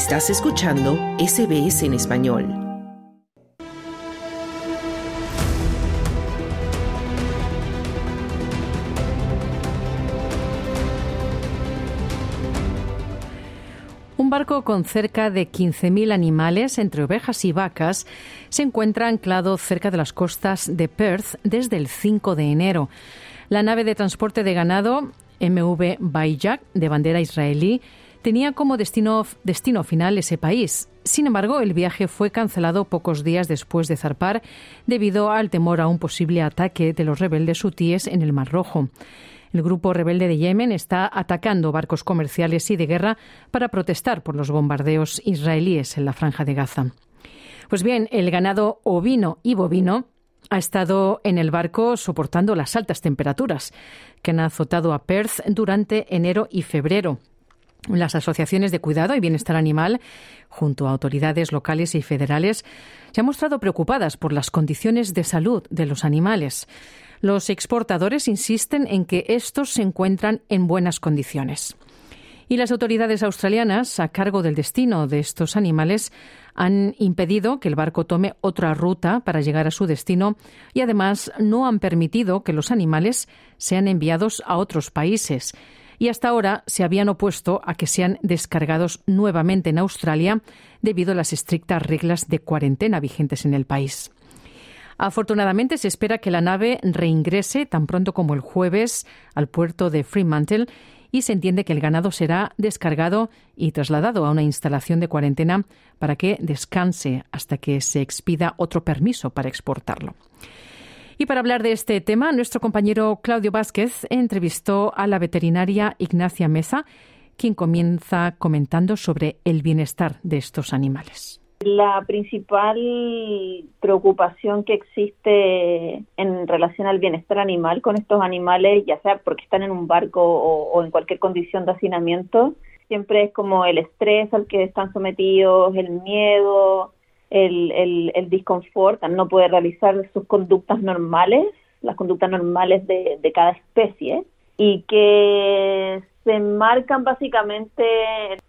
Estás escuchando SBS en español. Un barco con cerca de 15.000 animales, entre ovejas y vacas, se encuentra anclado cerca de las costas de Perth desde el 5 de enero. La nave de transporte de ganado MV Bayjak, de bandera israelí, tenía como destino, destino final ese país. Sin embargo, el viaje fue cancelado pocos días después de zarpar debido al temor a un posible ataque de los rebeldes hutíes en el Mar Rojo. El grupo rebelde de Yemen está atacando barcos comerciales y de guerra para protestar por los bombardeos israelíes en la franja de Gaza. Pues bien, el ganado ovino y bovino ha estado en el barco soportando las altas temperaturas que han azotado a Perth durante enero y febrero. Las asociaciones de cuidado y bienestar animal, junto a autoridades locales y federales, se han mostrado preocupadas por las condiciones de salud de los animales. Los exportadores insisten en que estos se encuentran en buenas condiciones. Y las autoridades australianas, a cargo del destino de estos animales, han impedido que el barco tome otra ruta para llegar a su destino y además no han permitido que los animales sean enviados a otros países y hasta ahora se habían opuesto a que sean descargados nuevamente en Australia debido a las estrictas reglas de cuarentena vigentes en el país. Afortunadamente se espera que la nave reingrese tan pronto como el jueves al puerto de Fremantle y se entiende que el ganado será descargado y trasladado a una instalación de cuarentena para que descanse hasta que se expida otro permiso para exportarlo. Y para hablar de este tema, nuestro compañero Claudio Vázquez entrevistó a la veterinaria Ignacia Mesa, quien comienza comentando sobre el bienestar de estos animales. La principal preocupación que existe en relación al bienestar animal con estos animales, ya sea porque están en un barco o, en cualquier condición de hacinamiento, siempre es como el estrés al que están sometidos, el miedo, el, el, el disconfort, no puede realizar sus conductas normales, las conductas normales de, de cada especie, y que se marcan básicamente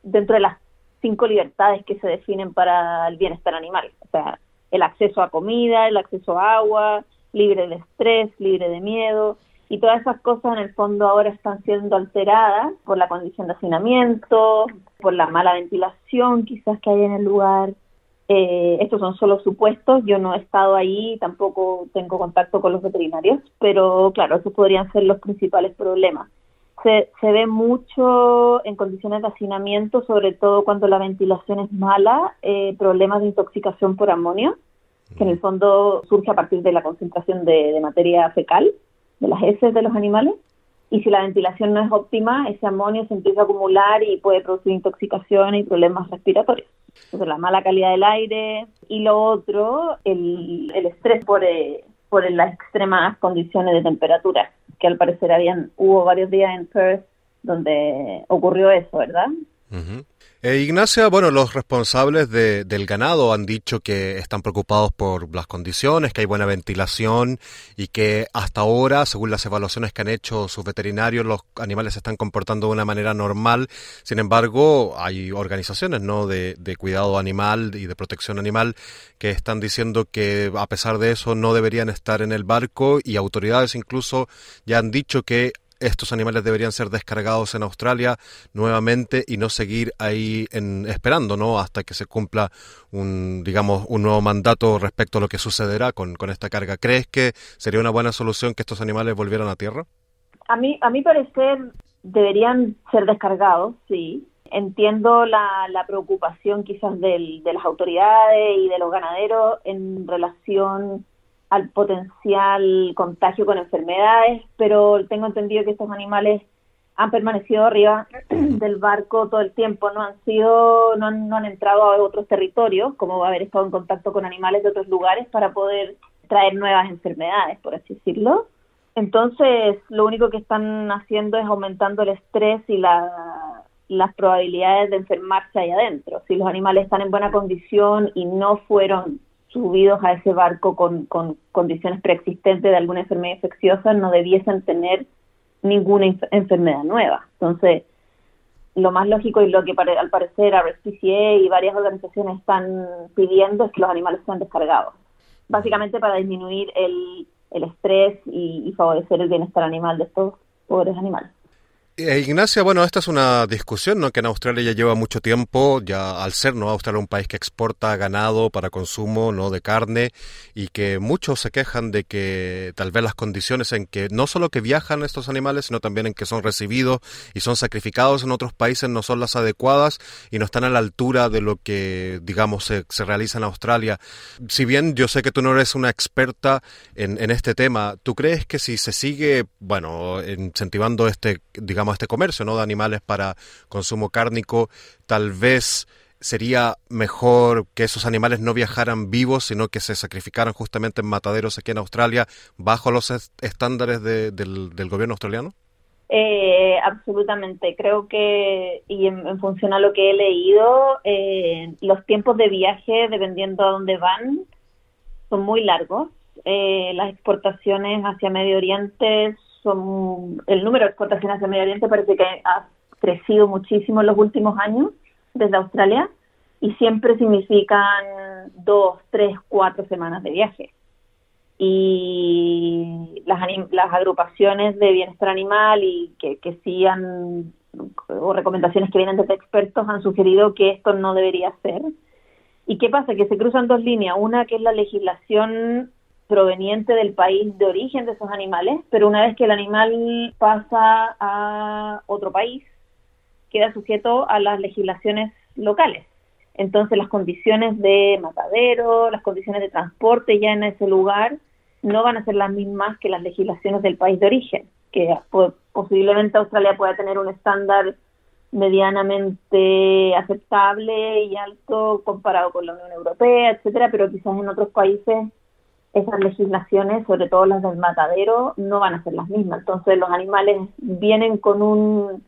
dentro de las cinco libertades que se definen para el bienestar animal. O sea, el acceso a comida, el acceso a agua, libre de estrés, libre de miedo, y todas esas cosas en el fondo ahora están siendo alteradas por la condición de hacinamiento, por la mala ventilación quizás que hay en el lugar, eh, estos son solo supuestos, yo no he estado ahí, tampoco tengo contacto con los veterinarios, pero claro, esos podrían ser los principales problemas. Se, se ve mucho en condiciones de hacinamiento, sobre todo cuando la ventilación es mala, eh, problemas de intoxicación por amonio, que en el fondo surge a partir de la concentración de, de materia fecal, de las heces de los animales y si la ventilación no es óptima, ese amonio se empieza a acumular y puede producir intoxicación y problemas respiratorios. La mala calidad del aire y lo otro, el, el estrés por, eh, por las extremas condiciones de temperatura, que al parecer habían hubo varios días en Perth donde ocurrió eso, ¿verdad? Eh, Ignacia, bueno, los responsables del ganado han dicho que están preocupados por las condiciones, que hay buena ventilación y que hasta ahora, según las evaluaciones que han hecho sus veterinarios, los animales se están comportando de una manera normal. Sin embargo, hay organizaciones ¿no? de, de cuidado animal y de protección animal que están diciendo que a pesar de eso no deberían estar en el barco y autoridades incluso ya han dicho que estos animales deberían ser descargados en Australia nuevamente y no seguir ahí en, esperando, ¿no? Hasta que se cumpla un, digamos, un nuevo mandato respecto a lo que sucederá con, esta carga. ¿Crees que sería una buena solución que estos animales volvieran a tierra? A mí, a mi parecer, deberían ser descargados, sí. Entiendo la, la preocupación quizás del, de las autoridades y de los ganaderos en relación al potencial contagio con enfermedades, pero tengo entendido que estos animales han permanecido arriba del barco todo el tiempo, no han sido, no han, no han entrado a otros territorios, como haber estado en contacto con animales de otros lugares para poder traer nuevas enfermedades, por así decirlo. Entonces, lo único que están haciendo es aumentando el estrés y la, las probabilidades de enfermarse ahí adentro. Si los animales están en buena condición y no fueron subidos a ese barco con, con condiciones preexistentes de alguna enfermedad infecciosa no debiesen tener ninguna enfermedad nueva. Entonces, lo más lógico y lo que al parecer RSPCA y varias organizaciones están pidiendo es que los animales sean descargados, básicamente para disminuir el, el estrés y favorecer el bienestar animal de estos pobres animales. Eh, Ignacia, bueno, esta es una discusión ¿no? que en Australia ya lleva mucho tiempo, ya al ser ¿no? Australia un país que exporta ganado para consumo no de carne y que muchos se quejan de que tal vez las condiciones en que no solo que viajan estos animales, sino también en que son recibidos y son sacrificados en otros países no son las adecuadas y no están a la altura de lo que, digamos, se, realiza en Australia. Si bien yo sé que tú no eres una experta en, en este tema, ¿tú crees que si se sigue, bueno, incentivando este, digamos, este comercio ¿no? de animales para consumo cárnico, tal vez sería mejor que esos animales no viajaran vivos, sino que se sacrificaran justamente en mataderos aquí en Australia bajo los estándares del, gobierno australiano? Eh, absolutamente. Creo que, y en, función a lo que he leído, eh, los tiempos de viaje, dependiendo a dónde van, son muy largos. Eh, las exportaciones hacia Medio Oriente son el número de exportaciones hacia Medio Oriente parece que ha crecido muchísimo en los últimos años desde Australia y siempre significan dos, tres, cuatro semanas de viaje. Y las, las agrupaciones de bienestar animal y que, que sí han, o recomendaciones que vienen desde expertos han sugerido que esto no debería ser. ¿Y qué pasa? Que se cruzan dos líneas. Una que es la legislación proveniente del país de origen de esos animales, pero una vez que el animal pasa a otro país, queda sujeto a las legislaciones locales. Entonces las condiciones de matadero, las condiciones de transporte ya en ese lugar no van a ser las mismas que las legislaciones del país de origen, que posiblemente Australia pueda tener un estándar medianamente aceptable y alto comparado con la Unión Europea, etcétera, pero quizás en otros países esas legislaciones, sobre todo las del matadero, no van a ser las mismas. Entonces los animales vienen con un,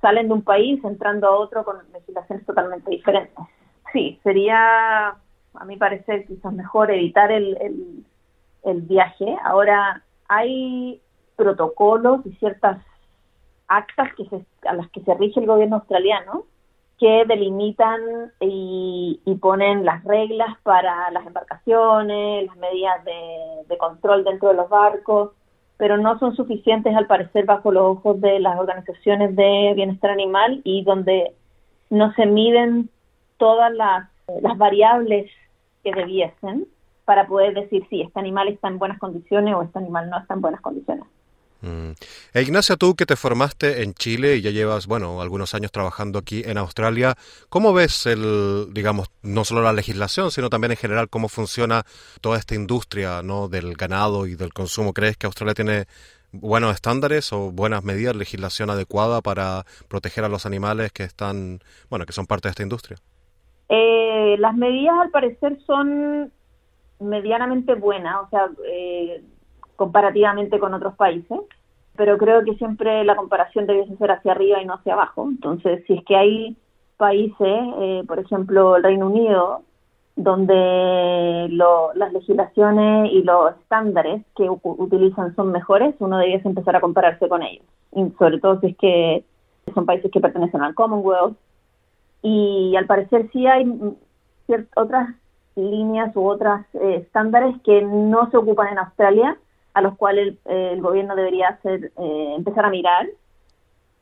salen de un país entrando a otro con legislaciones totalmente diferentes. Sí, sería, a mi parecer, quizás mejor evitar el, el, el viaje. Ahora hay protocolos y ciertas actas que se, a las que se rige el gobierno australiano que delimitan y, ponen las reglas para las embarcaciones, las medidas de, control dentro de los barcos, pero no son suficientes al parecer bajo los ojos de las organizaciones de bienestar animal y donde no se miden todas las, las variables que debiesen para poder decir si este animal está en buenas condiciones o este animal no está en buenas condiciones. Mm. E Ignacia, tú que te formaste en Chile y ya llevas, bueno, algunos años trabajando aquí en Australia, ¿cómo ves el, digamos, no solo la legislación, sino también en general cómo funciona toda esta industria, ¿no? Del ganado y del consumo. ¿Crees que Australia tiene buenos estándares o buenas medidas, legislación adecuada para proteger a los animales que están, bueno, que son parte de esta industria? Eh, las medidas al parecer son medianamente buenas, o sea, eh, comparativamente con otros países, pero creo que siempre la comparación debe ser hacia arriba y no hacia abajo. Entonces, si es que hay países, eh, por ejemplo el Reino Unido, donde las legislaciones y los estándares que utilizan son mejores, uno debería empezar a compararse con ellos, y sobre todo si es que son países que pertenecen al Commonwealth. Y al parecer sí hay otras líneas u otras eh, estándares que no se ocupan en Australia, a los cuales el, gobierno debería hacer, eh, empezar a mirar,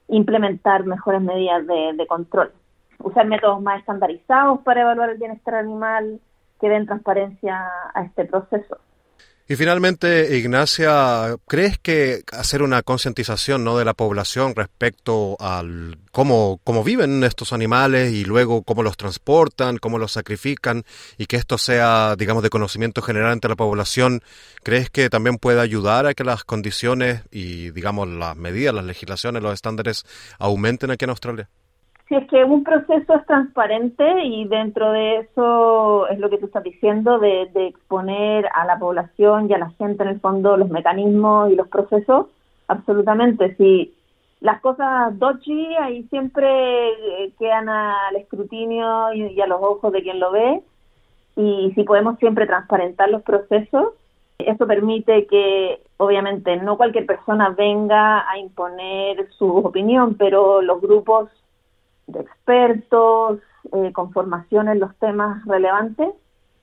implementar mejores medidas de, control, usar métodos más estandarizados para evaluar el bienestar animal que den transparencia a este proceso. Y finalmente, Ignacia, ¿crees que hacer una concientización ¿no? de la población respecto al cómo, cómo viven estos animales y luego cómo los transportan, cómo los sacrifican y que esto sea, digamos, de conocimiento general entre la población, ¿crees que también puede ayudar a que las condiciones y, digamos, las medidas, las legislaciones, los estándares aumenten aquí en Australia? Si es que un proceso es transparente y dentro de eso es lo que tú estás diciendo, de, exponer a la población y a la gente en el fondo los mecanismos y los procesos, absolutamente. Si las cosas dodgy ahí siempre eh, quedan al escrutinio y, a los ojos de quien lo ve y si podemos siempre transparentar los procesos, eso permite que obviamente no cualquier persona venga a imponer su opinión, pero los grupos expertos eh, con formación en los temas relevantes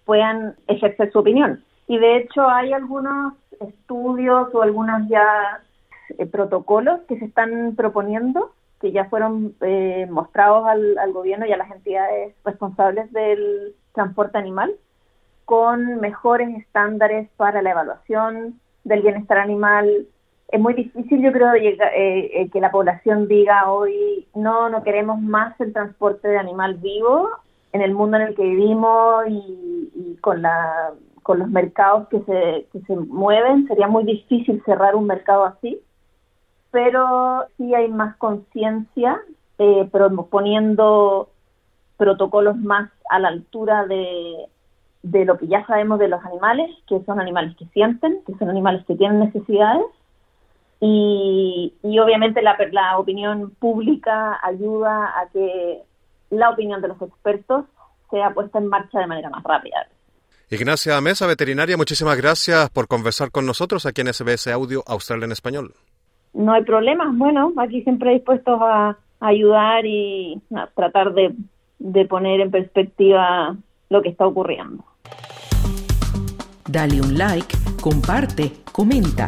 puedan ejercer su opinión. Y de hecho hay algunos estudios o algunos ya eh, protocolos que se están proponiendo, que ya fueron eh, mostrados al gobierno y a las entidades responsables del transporte animal, con mejores estándares para la evaluación del bienestar animal. Es muy difícil, yo creo, eh, que la población diga hoy, no, no queremos más el transporte de animal vivo en el mundo en el que vivimos y, y con la con los mercados que se, que se mueven, sería muy difícil cerrar un mercado así, pero sí hay más conciencia, eh, poniendo protocolos más a la altura de, de lo que ya sabemos de los animales, que son animales que sienten, que son animales que tienen necesidades, y, y obviamente la, la opinión pública ayuda a que la opinión de los expertos sea puesta en marcha de manera más rápida. Ignacia Mesa, veterinaria, muchísimas gracias por conversar con nosotros aquí en SBS Audio Australia en Español. No hay problema, bueno, aquí siempre dispuestos a ayudar y a tratar de, de poner en perspectiva lo que está ocurriendo. Dale un like, comparte, comenta.